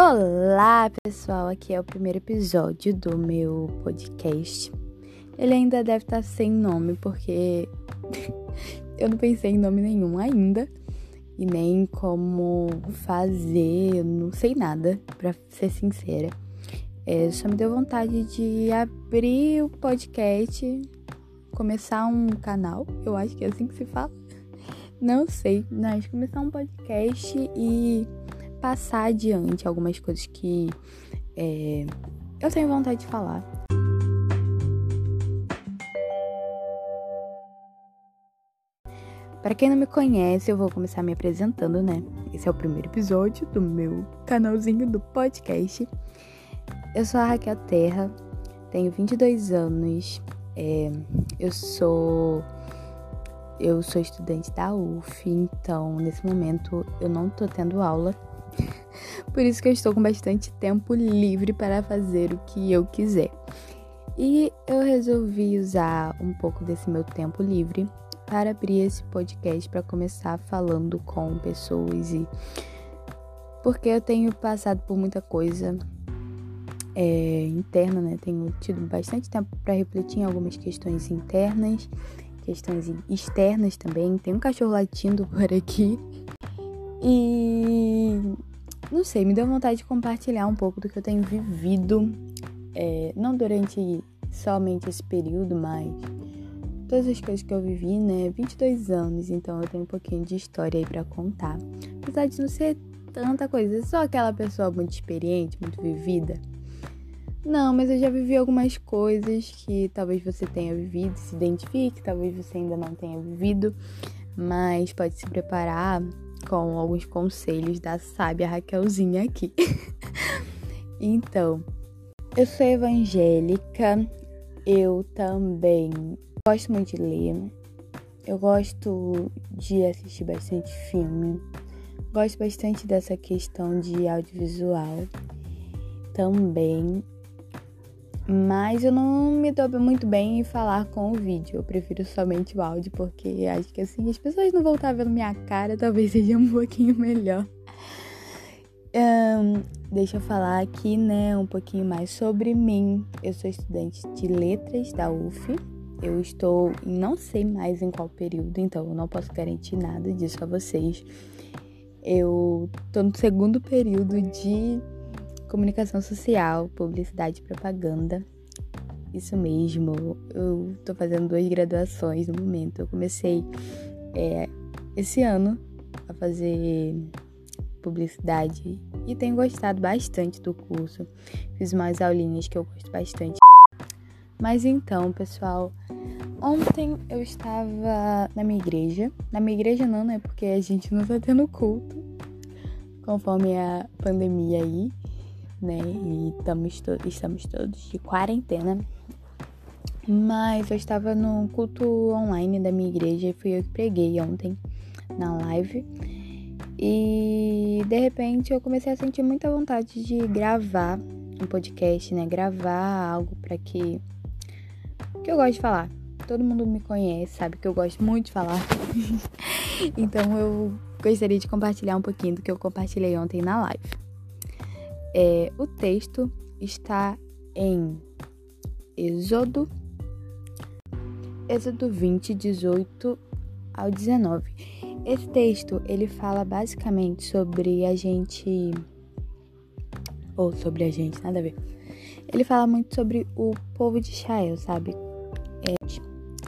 Olá, pessoal! Aqui é o primeiro episódio do meu podcast. Ele ainda deve estar sem nome, porque eu não pensei em nome nenhum ainda. E nem como fazer, eu não sei nada, pra ser sincera. É, só me deu vontade de abrir o podcast, começar um canal, eu acho que é assim que se fala. Não sei, mas começar um podcast e passar adiante algumas coisas que é, eu tenho vontade de falar. Para quem não me conhece, eu vou começar me apresentando, né? Esse é o primeiro episódio do meu canalzinho do podcast. Eu sou a Raquel Terra, tenho 22 anos, é, eu sou eu sou estudante da UF, então nesse momento eu não tô tendo aula por isso que eu estou com bastante tempo livre para fazer o que eu quiser. E eu resolvi usar um pouco desse meu tempo livre para abrir esse podcast para começar falando com pessoas e porque eu tenho passado por muita coisa é, interna, né? Tenho tido bastante tempo para refletir em algumas questões internas, questões externas também. Tem um cachorro latindo por aqui. E não sei, me deu vontade de compartilhar um pouco do que eu tenho vivido, é, não durante somente esse período, mas todas as coisas que eu vivi, né? 22 anos, então eu tenho um pouquinho de história aí para contar. Apesar de não ser tanta coisa, só aquela pessoa muito experiente, muito vivida. Não, mas eu já vivi algumas coisas que talvez você tenha vivido, se identifique, talvez você ainda não tenha vivido, mas pode se preparar com alguns conselhos da sábia Raquelzinha aqui. então, eu sou evangélica, eu também gosto muito de ler, eu gosto de assistir bastante filme, gosto bastante dessa questão de audiovisual também. Mas eu não me dou muito bem em falar com o vídeo. Eu prefiro somente o áudio, porque acho que assim as pessoas não vão estar vendo minha cara, talvez seja um pouquinho melhor. Um, deixa eu falar aqui, né, um pouquinho mais sobre mim. Eu sou estudante de letras da UF. Eu estou não sei mais em qual período, então eu não posso garantir nada disso a vocês. Eu tô no segundo período de comunicação social, publicidade e propaganda. Isso mesmo, eu tô fazendo duas graduações no momento. Eu comecei é, esse ano a fazer publicidade e tenho gostado bastante do curso. Fiz mais aulinhas que eu gosto bastante. Mas então, pessoal, ontem eu estava na minha igreja. Na minha igreja não, né? Porque a gente não tá tendo culto, conforme a pandemia aí né? E estamos, to estamos todos de quarentena. Mas eu estava no culto online da minha igreja e fui eu que preguei ontem na live. E de repente eu comecei a sentir muita vontade de gravar um podcast, né? Gravar algo para que que eu gosto de falar. Todo mundo me conhece, sabe que eu gosto muito de falar. então eu gostaria de compartilhar um pouquinho do que eu compartilhei ontem na live. É, o texto está em Êxodo, Êxodo 20, 18 ao 19. Esse texto ele fala basicamente sobre a gente ou sobre a gente, nada a ver. Ele fala muito sobre o povo de Israel, sabe? É,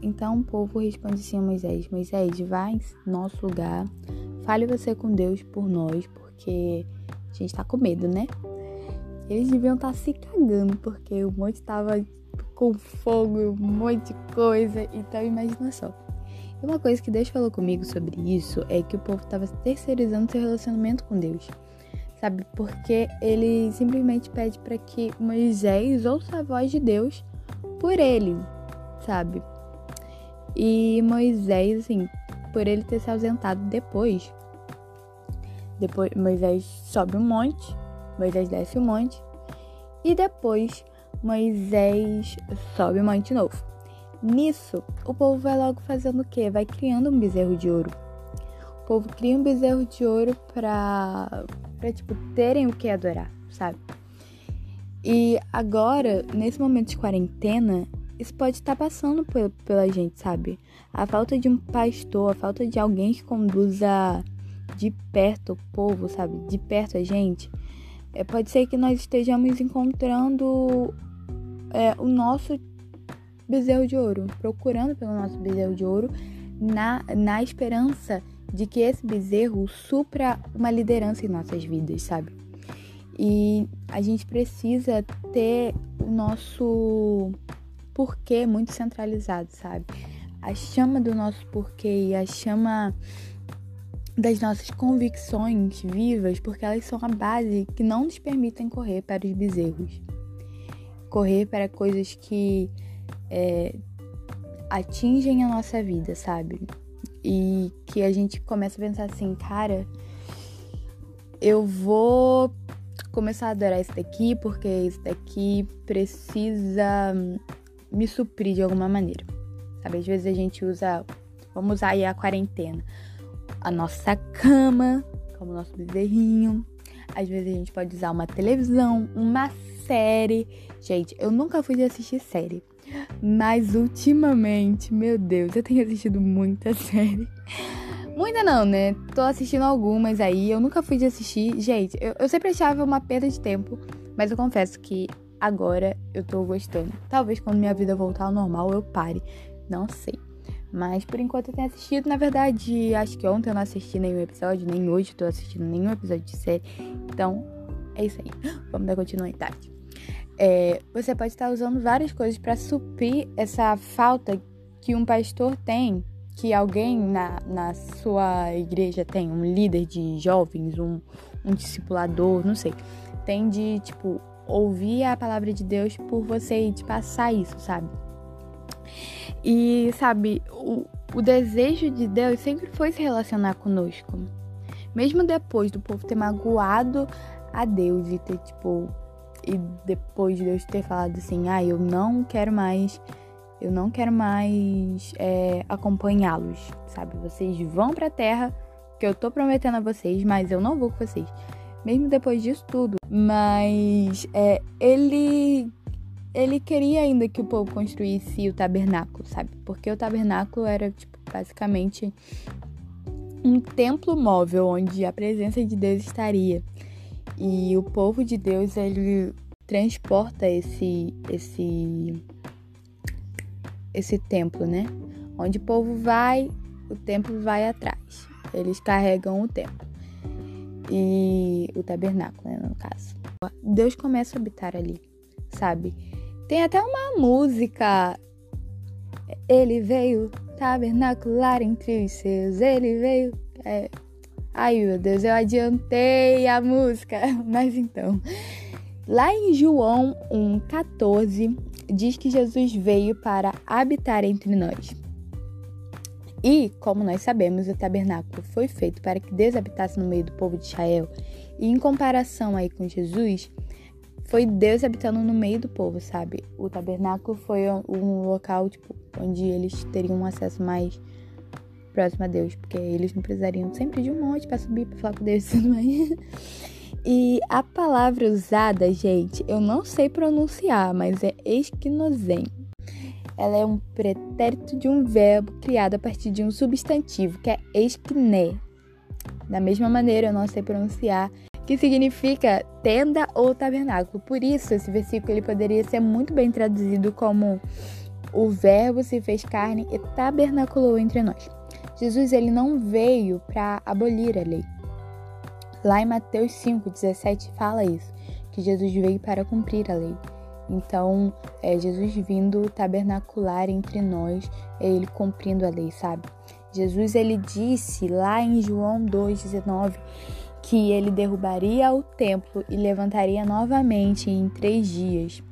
então o povo responde assim a Moisés: Moisés, vai nosso lugar, fale você com Deus por nós, porque a gente tá com medo, né? Eles deviam estar tá se cagando, porque o monte tava com fogo, um monte de coisa. Então imagina só. E uma coisa que Deus falou comigo sobre isso é que o povo estava terceirizando seu relacionamento com Deus. Sabe? Porque ele simplesmente pede para que Moisés ouça a voz de Deus por ele, sabe? E Moisés, assim, por ele ter se ausentado depois, depois Moisés sobe um monte Moisés desce o monte e depois Moisés sobe o monte novo. Nisso, o povo vai logo fazendo o quê? Vai criando um bezerro de ouro. O povo cria um bezerro de ouro pra, pra tipo, terem o que adorar, sabe? E agora, nesse momento de quarentena, isso pode estar tá passando pela gente, sabe? A falta de um pastor, a falta de alguém que conduza de perto o povo, sabe? De perto a gente. É, pode ser que nós estejamos encontrando é, o nosso bezerro de ouro, procurando pelo nosso bezerro de ouro, na, na esperança de que esse bezerro supra uma liderança em nossas vidas, sabe? E a gente precisa ter o nosso porquê muito centralizado, sabe? A chama do nosso porquê e a chama das nossas convicções vivas, porque elas são a base que não nos permitem correr para os bezerros. Correr para coisas que é, atingem a nossa vida, sabe? E que a gente começa a pensar assim, cara, eu vou começar a adorar esse daqui porque esse daqui precisa me suprir de alguma maneira. Sabe? Às vezes a gente usa, vamos usar aí a quarentena, a nossa cama como nosso bezerrinho. Às vezes a gente pode usar uma televisão, uma série. Gente, eu nunca fui de assistir série. Mas ultimamente, meu Deus, eu tenho assistido muita série. Muita não, né? Tô assistindo algumas aí. Eu nunca fui de assistir. Gente, eu, eu sempre achava uma perda de tempo. Mas eu confesso que agora eu tô gostando. Talvez quando minha vida voltar ao normal eu pare. Não sei. Mas por enquanto eu tenho assistido. Na verdade, acho que ontem eu não assisti nenhum episódio, nem hoje tô assistindo nenhum episódio de série. Então, é isso aí. Vamos dar continuidade. É, você pode estar usando várias coisas para suprir essa falta que um pastor tem, que alguém na, na sua igreja tem, um líder de jovens, um, um discipulador, não sei. Tem de, tipo, ouvir a palavra de Deus por você e te passar isso, sabe? E, sabe, o, o desejo de Deus sempre foi se relacionar conosco. Mesmo depois do povo ter magoado a Deus e ter, tipo, e depois de Deus ter falado assim, ah, eu não quero mais, eu não quero mais é, acompanhá-los, sabe? Vocês vão pra terra que eu tô prometendo a vocês, mas eu não vou com vocês. Mesmo depois disso tudo. Mas é, ele ele queria ainda que o povo construísse o tabernáculo, sabe? Porque o tabernáculo era, tipo, basicamente um templo móvel onde a presença de Deus estaria. E o povo de Deus, ele transporta esse esse esse templo, né? Onde o povo vai, o templo vai atrás. Eles carregam o templo. E o tabernáculo, né, no caso. Deus começa a habitar ali, sabe? Tem até uma música. Ele veio tabernacular entre os seus. Ele veio. É... Ai meu Deus, eu adiantei a música. Mas então. Lá em João 1,14 diz que Jesus veio para habitar entre nós. E, como nós sabemos, o tabernáculo foi feito para que Deus habitasse no meio do povo de Israel. E em comparação aí com Jesus, foi Deus habitando no meio do povo, sabe? O tabernáculo foi um local, tipo, onde eles teriam um acesso mais próximo a Deus, porque eles não precisariam sempre de um monte para subir para falar com Deus e tudo mais. E a palavra usada, gente, eu não sei pronunciar, mas é esquinozen. Ela é um pretérito de um verbo criado a partir de um substantivo, que é esquiné. Da mesma maneira, eu não sei pronunciar que significa tenda ou tabernáculo. Por isso, esse versículo ele poderia ser muito bem traduzido como o verbo se fez carne e tabernaculou entre nós. Jesus ele não veio para abolir a lei. Lá em Mateus 5:17 fala isso, que Jesus veio para cumprir a lei. Então, é Jesus vindo tabernacular entre nós, é ele cumprindo a lei, sabe? Jesus ele disse lá em João 2:19 que ele derrubaria o templo e levantaria novamente em três dias.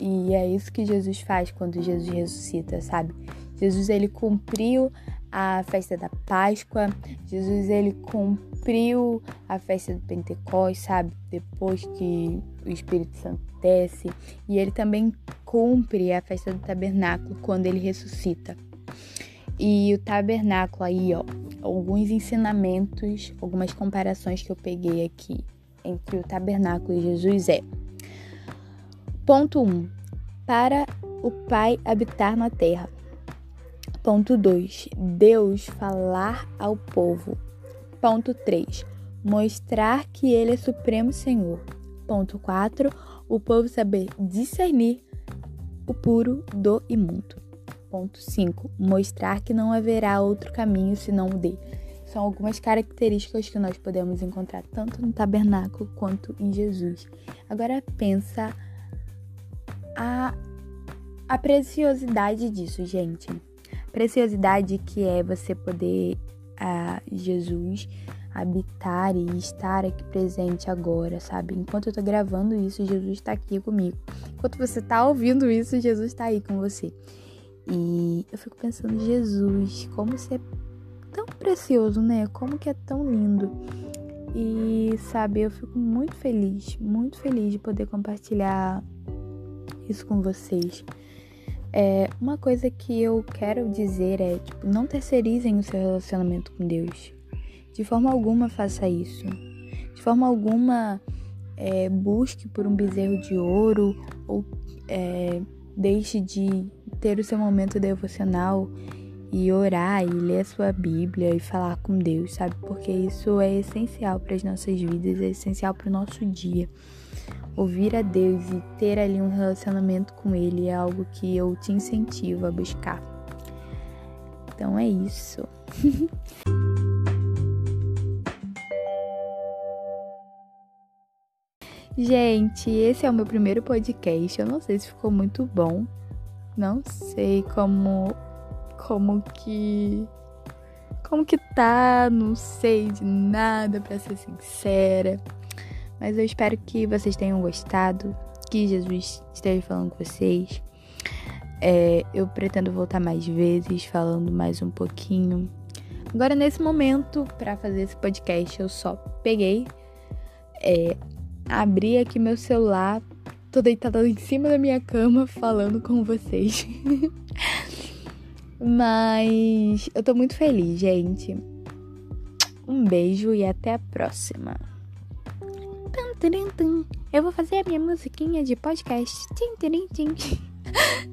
E é isso que Jesus faz quando Jesus ressuscita, sabe? Jesus ele cumpriu a festa da Páscoa, Jesus ele cumpriu a festa do Pentecostes, sabe? Depois que o Espírito Santo desce, e ele também cumpre a festa do tabernáculo quando ele ressuscita. E o tabernáculo aí, ó, alguns ensinamentos, algumas comparações que eu peguei aqui entre o tabernáculo e Jesus é: ponto 1. Um, para o Pai habitar na terra. Ponto 2. Deus falar ao povo. Ponto 3. Mostrar que ele é supremo Senhor. Ponto 4. O povo saber discernir o puro do imundo. Ponto 5. Mostrar que não haverá outro caminho senão o dele. São algumas características que nós podemos encontrar tanto no tabernáculo quanto em Jesus. Agora pensa a, a preciosidade disso, gente. Preciosidade que é você poder a Jesus habitar e estar aqui presente agora, sabe? Enquanto eu tô gravando isso, Jesus está aqui comigo. Enquanto você tá ouvindo isso, Jesus está aí com você. E eu fico pensando, Jesus, como você é tão precioso, né? Como que é tão lindo. E sabe, eu fico muito feliz, muito feliz de poder compartilhar isso com vocês. É, uma coisa que eu quero dizer é, tipo, não terceirizem o seu relacionamento com Deus. De forma alguma faça isso. De forma alguma é, busque por um bezerro de ouro ou é, deixe de ter o seu momento devocional e orar e ler a sua Bíblia e falar com Deus, sabe? Porque isso é essencial para as nossas vidas, é essencial para o nosso dia. Ouvir a Deus e ter ali um relacionamento com Ele é algo que eu te incentivo a buscar. Então é isso. Gente, esse é o meu primeiro podcast. Eu não sei se ficou muito bom. Não sei como como que como que tá, não sei de nada para ser sincera. Mas eu espero que vocês tenham gostado, que Jesus esteja falando com vocês. É, eu pretendo voltar mais vezes, falando mais um pouquinho. Agora, nesse momento, para fazer esse podcast, eu só peguei, é, abri aqui meu celular, tô deitada em cima da minha cama falando com vocês. Mas eu tô muito feliz, gente. Um beijo e até a próxima. Eu vou fazer a minha musiquinha de podcast. Tim, tim, tim.